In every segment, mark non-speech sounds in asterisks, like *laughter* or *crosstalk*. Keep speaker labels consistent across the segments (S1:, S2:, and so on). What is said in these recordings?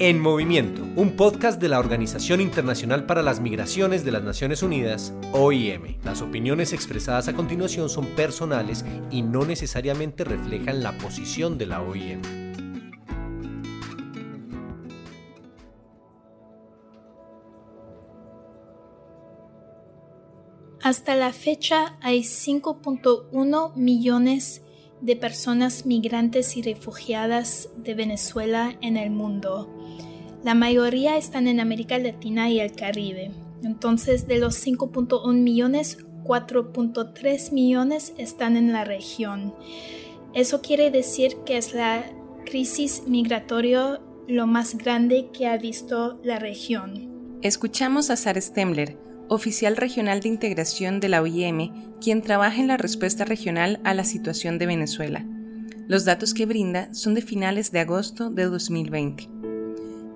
S1: En Movimiento, un podcast de la Organización Internacional para las Migraciones de las Naciones Unidas, OIM. Las opiniones expresadas a continuación son personales y no necesariamente reflejan la posición de la OIM.
S2: Hasta la fecha hay 5.1 millones de personas migrantes y refugiadas de Venezuela en el mundo. La mayoría están en América Latina y el Caribe. Entonces, de los 5.1 millones, 4.3 millones están en la región. Eso quiere decir que es la crisis migratoria lo más grande que ha visto la región.
S3: Escuchamos a Sara Stembler, oficial regional de integración de la OIM, quien trabaja en la respuesta regional a la situación de Venezuela. Los datos que brinda son de finales de agosto de 2020.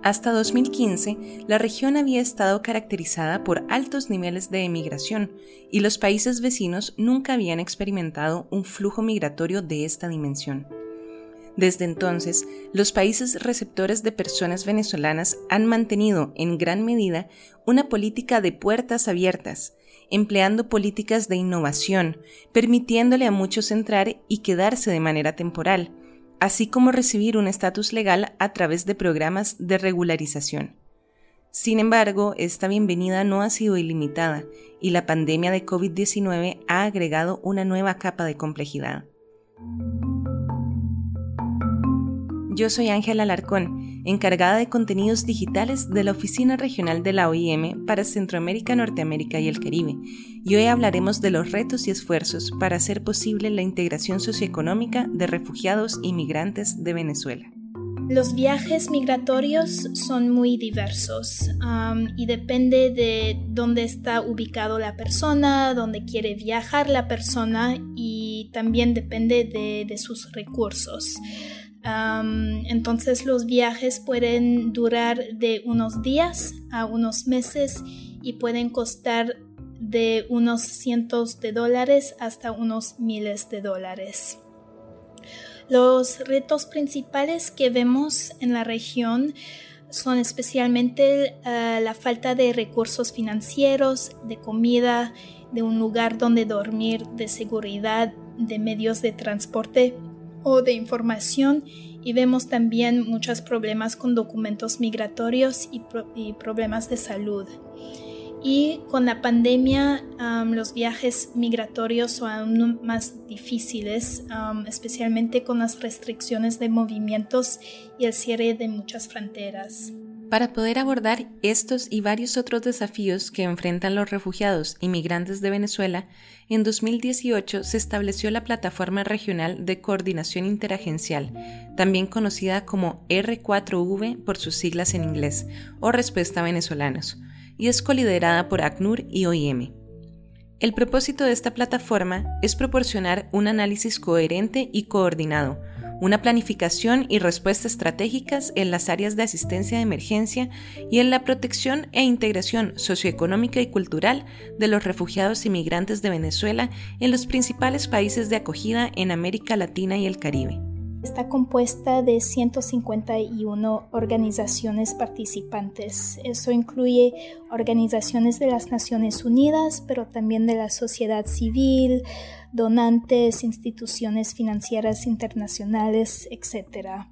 S3: Hasta 2015, la región había estado caracterizada por altos niveles de emigración y los países vecinos nunca habían experimentado un flujo migratorio de esta dimensión. Desde entonces, los países receptores de personas venezolanas han mantenido en gran medida una política de puertas abiertas, empleando políticas de innovación, permitiéndole a muchos entrar y quedarse de manera temporal, así como recibir un estatus legal a través de programas de regularización. Sin embargo, esta bienvenida no ha sido ilimitada y la pandemia de COVID-19 ha agregado una nueva capa de complejidad. Yo soy Ángela Alarcón, encargada de contenidos digitales de la Oficina Regional de la OIM para Centroamérica, Norteamérica y el Caribe, y hoy hablaremos de los retos y esfuerzos para hacer posible la integración socioeconómica de refugiados y migrantes de Venezuela.
S2: Los viajes migratorios son muy diversos y depende de dónde está ubicado la persona, dónde quiere viajar la persona y también depende de sus recursos entonces los viajes pueden durar de unos días a unos meses y pueden costar de unos cientos de dólares hasta unos miles de dólares. Los retos principales que vemos en la región son especialmente eh, la falta de recursos financieros, de comida, de un lugar donde dormir, de seguridad, de medios de transporte o de información y vemos también muchos problemas con documentos migratorios y, problemas de salud. Y con la pandemia los viajes migratorios son aún más difíciles, especialmente con las restricciones de movimientos y el cierre de muchas fronteras.
S3: Para poder abordar estos y varios otros desafíos que enfrentan los refugiados y migrantes de Venezuela, en 2018 se estableció la Plataforma Regional de Coordinación Interagencial, también conocida como R4V por sus siglas en inglés, o Respuesta a Venezolanos, y es coliderada por ACNUR y OIM. El propósito de esta plataforma es proporcionar un análisis coherente y coordinado, una planificación y respuesta estratégicas en las áreas de asistencia de emergencia y en la protección e integración socioeconómica y cultural de los refugiados y migrantes de Venezuela en los principales países de acogida en América Latina y el Caribe.
S2: Está compuesta de 151 organizaciones participantes. Eso incluye organizaciones de las Naciones Unidas, pero también de la sociedad civil, donantes, instituciones financieras internacionales, etc.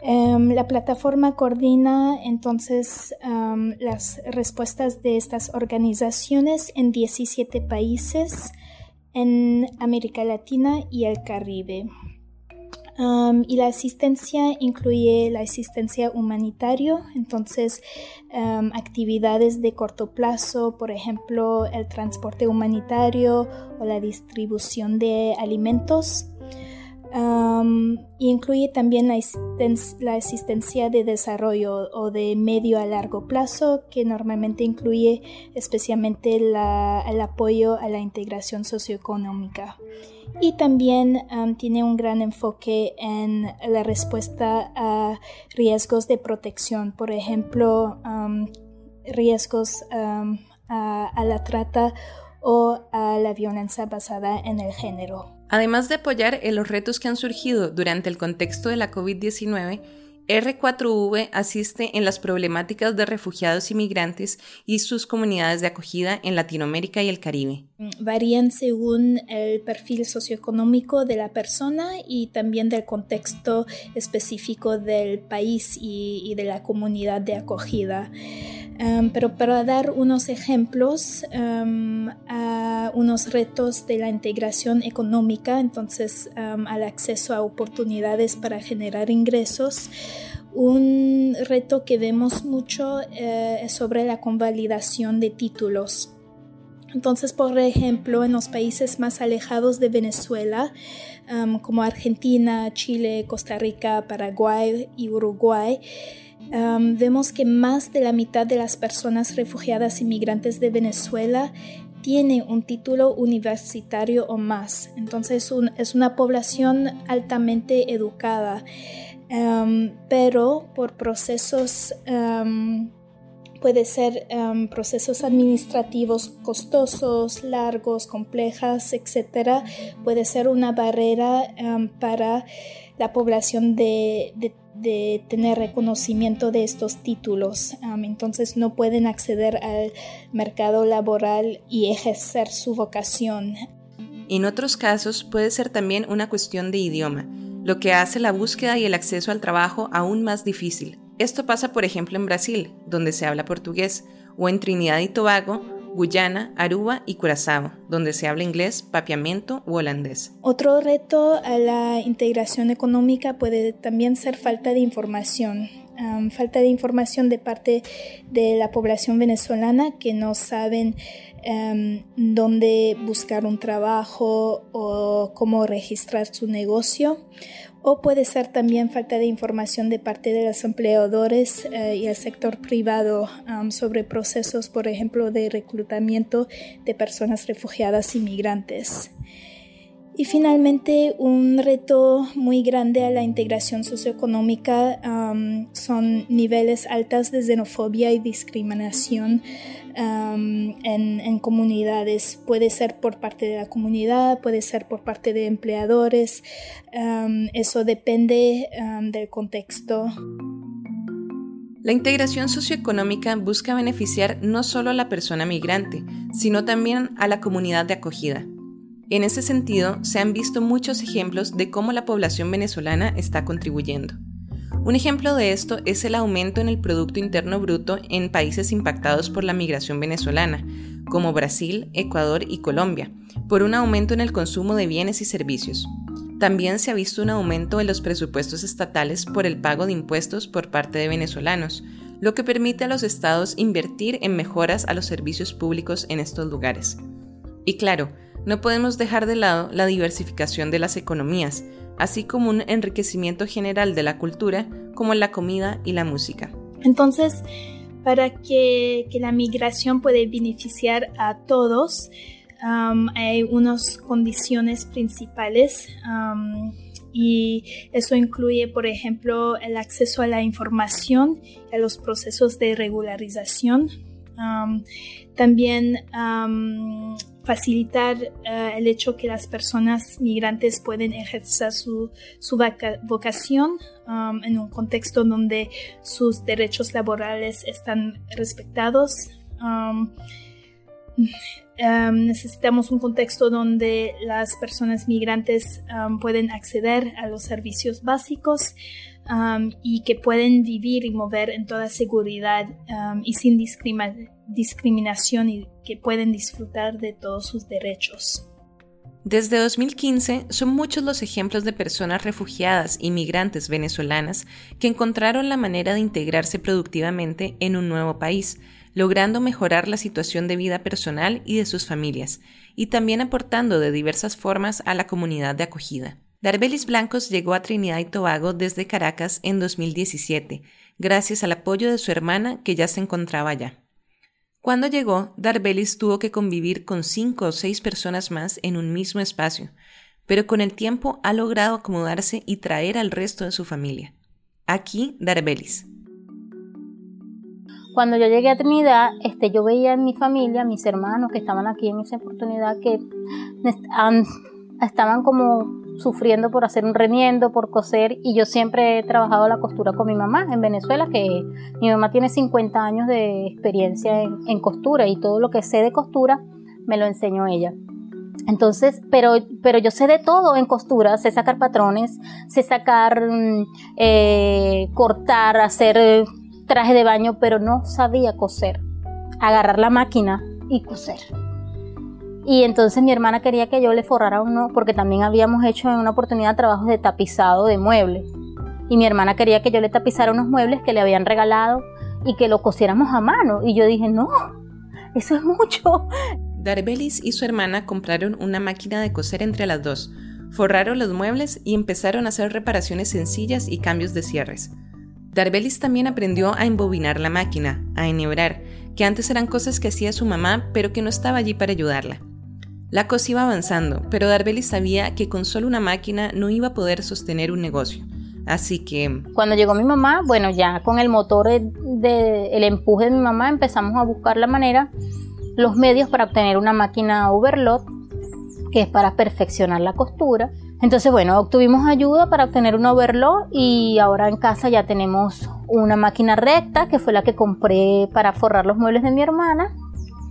S2: Em, la plataforma coordina entonces las respuestas de estas organizaciones en 17 países en América Latina y el Caribe y la asistencia incluye la asistencia humanitaria, entonces actividades de corto plazo, por ejemplo, el transporte humanitario o la distribución de alimentos. Incluye también la, asistencia de desarrollo o de medio a largo plazo, que normalmente incluye especialmente el apoyo a la integración socioeconómica y también tiene un gran enfoque en la respuesta a riesgos de protección, por ejemplo, riesgos um, a, la trata o a la violencia basada en el género.
S3: Además de apoyar en los retos que han surgido durante el contexto de la COVID-19, R4V asiste en las problemáticas de refugiados y migrantes y sus comunidades de acogida en Latinoamérica y el Caribe.
S2: Varían según el perfil socioeconómico de la persona y también del contexto específico del país y, de la comunidad de acogida. Um, pero para dar unos ejemplos um, a unos retos de la integración económica, entonces um, al acceso a oportunidades para generar ingresos, un reto que vemos mucho eh, es sobre la convalidación de títulos. Entonces, por ejemplo, en los países más alejados de Venezuela, como Argentina, Chile, Costa Rica, Paraguay y Uruguay, vemos que más de la mitad de las personas refugiadas inmigrantes de Venezuela tiene un título universitario o más. Entonces es una población altamente educada, pero por procesos puede ser procesos administrativos costosos, largos, complejas, etc. Puede ser una barrera para la población de de tener reconocimiento de estos títulos. entonces no pueden acceder al mercado laboral y ejercer su vocación.
S3: En otros casos puede ser también una cuestión de idioma, lo que hace la búsqueda y el acceso al trabajo aún más difícil. Esto pasa por ejemplo en Brasil, donde se habla portugués, o en Trinidad y Tobago, Guyana, Aruba y Curazao, donde se habla inglés, papiamento u holandés.
S2: Otro reto a la integración económica puede también ser falta de información. falta de información de parte de la población venezolana que no saben dónde buscar un trabajo o cómo registrar su negocio o puede ser también falta de información de parte de los empleadores eh, y el sector privado um, sobre procesos, por ejemplo, de reclutamiento de personas refugiadas y migrantes. Y finalmente, un reto muy grande a la integración socioeconómica son niveles altos de xenofobia y discriminación en, comunidades. Puede ser por parte de la comunidad, puede ser por parte de empleadores. Eso depende del contexto.
S3: La integración socioeconómica busca beneficiar no solo a la persona migrante, sino también a la comunidad de acogida. En ese sentido, se han visto muchos ejemplos de cómo la población venezolana está contribuyendo. Un ejemplo de esto es el aumento en el Producto Interno Bruto en países impactados por la migración venezolana, como Brasil, Ecuador y Colombia, por un aumento en el consumo de bienes y servicios. También se ha visto un aumento en los presupuestos estatales por el pago de impuestos por parte de venezolanos, lo que permite a los estados invertir en mejoras a los servicios públicos en estos lugares. Y claro, no podemos dejar de lado la diversificación de las economías, así como un enriquecimiento general de la cultura, como la comida y la música.
S2: Entonces, para que, la migración pueda beneficiar a todos, um, hay unas condiciones principales. Um, y eso incluye, por ejemplo, el acceso a la información, a los procesos de regularización, um, también facilitar eh, el hecho que las personas migrantes pueden ejercer su, vocación um, en un contexto donde sus derechos laborales están respetados. Um, um, necesitamos un contexto donde las personas migrantes pueden acceder a los servicios básicos y que pueden vivir y mover en toda seguridad y sin discriminación y que pueden disfrutar de todos sus derechos.
S3: Desde 2015 son muchos los ejemplos de personas refugiadas y migrantes venezolanas que encontraron la manera de integrarse productivamente en un nuevo país, logrando mejorar la situación de vida personal y de sus familias, y también aportando de diversas formas a la comunidad de acogida. Darbelis Blancos llegó a Trinidad y Tobago desde Caracas en 2017, gracias al apoyo de su hermana que ya se encontraba allá. Cuando llegó, Darbelis tuvo que convivir con cinco o seis personas más en un mismo espacio, pero con el tiempo ha logrado acomodarse y traer al resto de su familia. Aquí, Darbelis.
S4: Cuando yo llegué a Trinidad, este, yo veía en mi familia, mis hermanos que estaban aquí en esa oportunidad, que estaban como sufriendo por hacer un remiendo, por coser, y yo siempre he trabajado la costura con mi mamá en Venezuela, que mi mamá tiene 50 años de experiencia en, costura y todo lo que sé de costura me lo enseñó ella. Entonces, pero, pero yo sé de todo en costura, sé sacar patrones, sé sacar, mm, eh, cortar, hacer traje de baño, pero no sabía coser. Agarrar la máquina y coser. Y entonces mi hermana quería que yo le forrara uno, porque también habíamos hecho en una oportunidad trabajos de tapizado de muebles. Y mi hermana quería que yo le tapizara unos muebles que le habían regalado y que lo cosiéramos a mano. Y yo dije, no, eso es mucho.
S3: Darbelis y su hermana compraron una máquina de coser entre las dos, forraron los muebles y empezaron a hacer reparaciones sencillas y cambios de cierres. Darbelis también aprendió a embobinar la máquina, a enhebrar, que antes eran cosas que hacía su mamá pero que no estaba allí para ayudarla. La cosa iba avanzando, pero Darbelis sabía que con solo una máquina no iba a poder sostener un negocio. Así que...
S4: Cuando llegó mi mamá, bueno, ya con el motor del el empuje de mi mamá empezamos a buscar la manera, los medios para obtener una máquina overlock, que es para perfeccionar la costura. Entonces, bueno, obtuvimos ayuda para obtener un overlock y ahora en casa ya tenemos una máquina recta, que fue la que compré para forrar los muebles de mi hermana,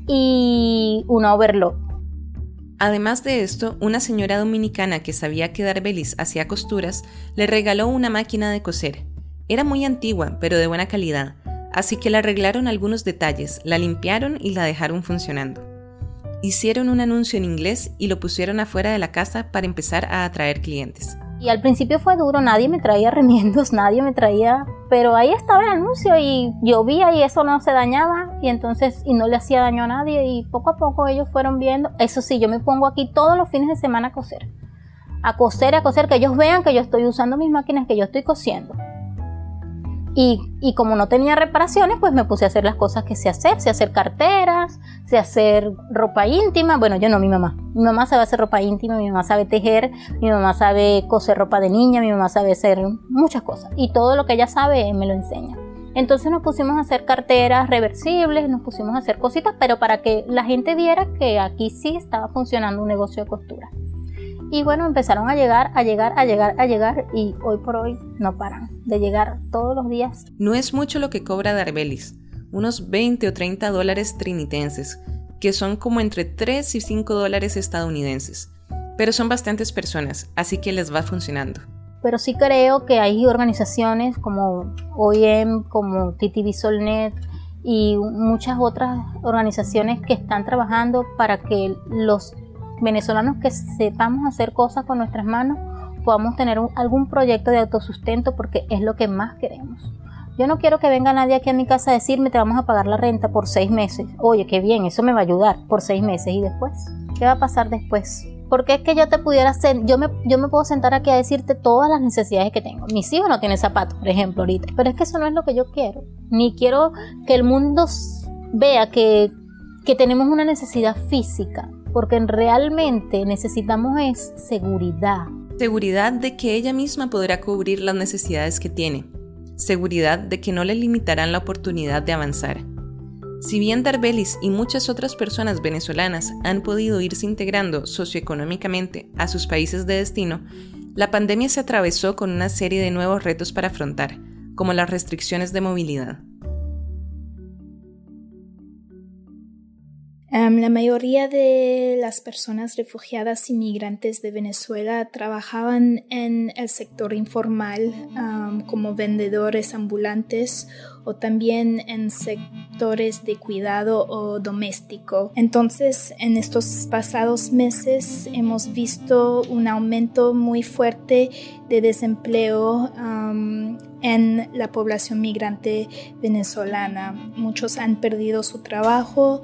S4: y una overlock
S3: Además de esto, una señora dominicana que sabía que Darbelis hacía costuras le regaló una máquina de coser. Era muy antigua, pero de buena calidad, así que le arreglaron algunos detalles, la limpiaron y la dejaron funcionando. Hicieron un anuncio en inglés y lo pusieron afuera de la casa para empezar a atraer clientes.
S4: Y al principio fue duro, nadie me traía *laughs* remiendos, nadie me traía, pero ahí estaba el anuncio y llovía y eso no se dañaba y entonces y no le hacía daño a nadie y poco a poco ellos fueron viendo, eso sí, yo me pongo aquí todos los fines de semana a coser, a coser, a coser, que ellos vean que yo estoy usando mis máquinas, que yo estoy cosiendo. Y, como no tenía reparaciones, pues me puse a hacer las cosas que sé hacer, sé hacer carteras, sé hacer ropa íntima. Bueno, yo no, mi mamá. Mi mamá sabe hacer ropa íntima, mi mamá sabe tejer, mi mamá sabe coser ropa de niña, mi mamá sabe hacer muchas cosas. Y todo lo que ella sabe me lo enseña. Entonces nos pusimos a hacer carteras reversibles, nos pusimos a hacer cositas, pero para que la gente viera que aquí sí estaba funcionando un negocio de costura. Y bueno, empezaron a llegar, a llegar, a llegar, a llegar y hoy por hoy no paran de llegar todos los días.
S3: No es mucho lo que cobra Darbelis, unos 20 o 30 dólares trinitenses, que son como entre 3 y 5 dólares estadounidenses. Pero son bastantes personas, así que les va funcionando.
S4: Pero sí creo que hay organizaciones como OIM, como TTV Solnet y muchas otras organizaciones que están trabajando para que los venezolanos que sepamos hacer cosas con nuestras manos podamos tener algún proyecto de autosustento porque es lo que más queremos. Yo no quiero que venga nadie aquí a mi casa a decirme te vamos a pagar la renta por seis meses. Oye, qué bien, eso me va a ayudar por seis meses. ¿Y después? ¿Qué va a pasar después? Porque es que yo te pudiera hacer, yo me, yo me puedo sentar aquí a decirte todas las necesidades que tengo. Mis hijos no tienen zapatos, por ejemplo, ahorita. Pero es que eso no es lo que yo quiero. Ni quiero que el mundo vea que tenemos una necesidad física porque realmente necesitamos es seguridad.
S3: Seguridad de que ella misma podrá cubrir las necesidades que tiene. Seguridad de que no le limitarán la oportunidad de avanzar. Si bien Darbelis y muchas otras personas venezolanas han podido irse integrando socioeconómicamente a sus países de destino, la pandemia se atravesó con una serie de nuevos retos para afrontar, como las restricciones de movilidad.
S2: La mayoría de las personas refugiadas inmigrantes de Venezuela trabajaban en el sector informal como vendedores ambulantes o también en sectores de cuidado o doméstico. Entonces, en estos pasados meses hemos visto un aumento muy fuerte de desempleo en la población migrante venezolana. Muchos han perdido su trabajo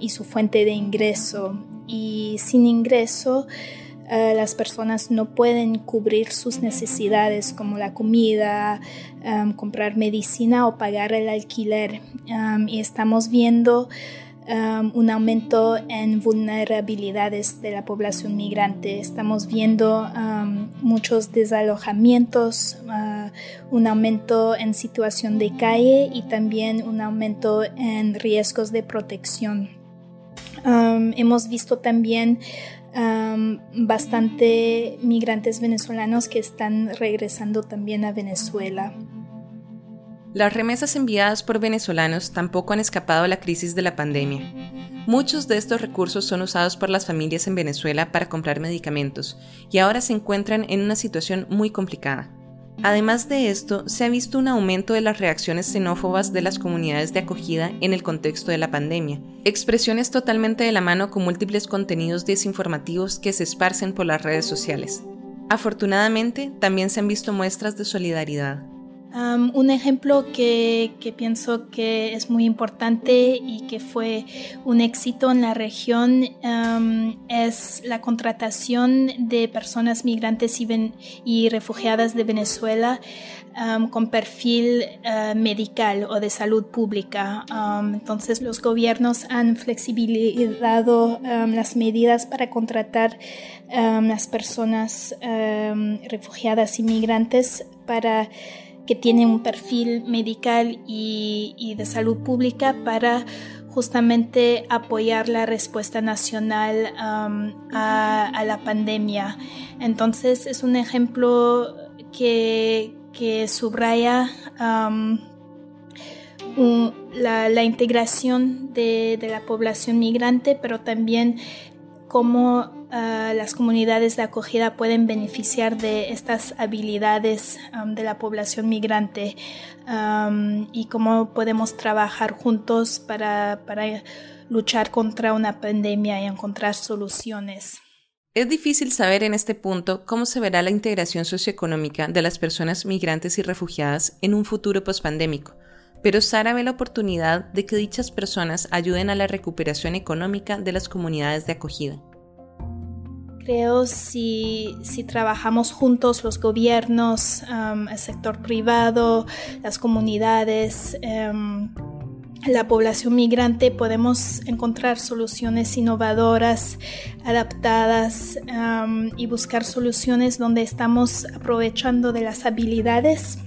S2: y su fuente de ingreso. Y sin ingreso, eh, las personas no pueden cubrir sus necesidades como la comida, comprar medicina o pagar el alquiler. y estamos viendo un aumento en vulnerabilidades de la población migrante. Estamos viendo muchos desalojamientos, uh, un aumento en situación de calle y también un aumento en riesgos de protección. hemos visto también bastante migrantes venezolanos que están regresando también a Venezuela.
S3: Las remesas enviadas por venezolanos tampoco han escapado a la crisis de la pandemia. Muchos de estos recursos son usados por las familias en Venezuela para comprar medicamentos y ahora se encuentran en una situación muy complicada. Además de esto, se ha visto un aumento de las reacciones xenófobas de las comunidades de acogida en el contexto de la pandemia, expresiones totalmente de la mano con múltiples contenidos desinformativos que se esparcen por las redes sociales. Afortunadamente, también se han visto muestras de solidaridad
S2: un ejemplo que, pienso que es muy importante y que fue un éxito en la región es la contratación de personas migrantes y, refugiadas de Venezuela con perfil uh, medical o de salud pública. entonces los gobiernos han flexibilizado las medidas para contratar las personas refugiadas y migrantes para que tiene un perfil medical y, de salud pública para justamente apoyar la respuesta nacional um, a, la pandemia. Entonces es un ejemplo que, subraya um, la, integración de, la población migrante, pero también cómo Ah, las comunidades de acogida pueden beneficiar de estas habilidades de la población migrante y cómo podemos trabajar juntos para, para luchar contra una pandemia y encontrar soluciones.
S3: Es difícil saber en este punto cómo se verá la integración socioeconómica de las personas migrantes y refugiadas en un futuro pospandémico, pero Sara ve la oportunidad de que dichas personas ayuden a la recuperación económica de las comunidades de acogida.
S2: Creo si, si trabajamos juntos los gobiernos, el sector privado, las comunidades, um, la población migrante, podemos encontrar soluciones innovadoras, adaptadas y buscar soluciones donde estamos aprovechando de las habilidades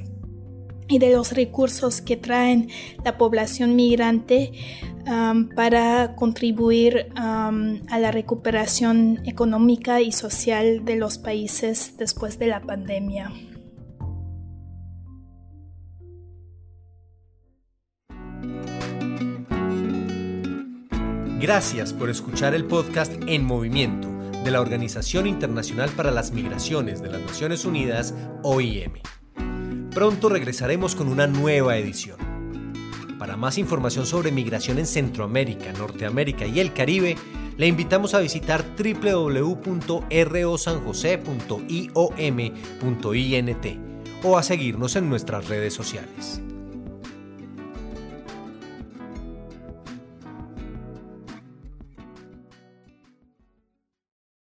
S2: y de los recursos que traen la población migrante para contribuir a la recuperación económica y social de los países después de la pandemia.
S1: Gracias por escuchar el podcast En Movimiento de la Organización Internacional para las Migraciones de las Naciones Unidas, OIM. Pronto regresaremos con una nueva edición. Para más información sobre migración en Centroamérica, Norteamérica y el Caribe, le invitamos a visitar www.rosanjose.iom.int o a seguirnos en nuestras redes sociales.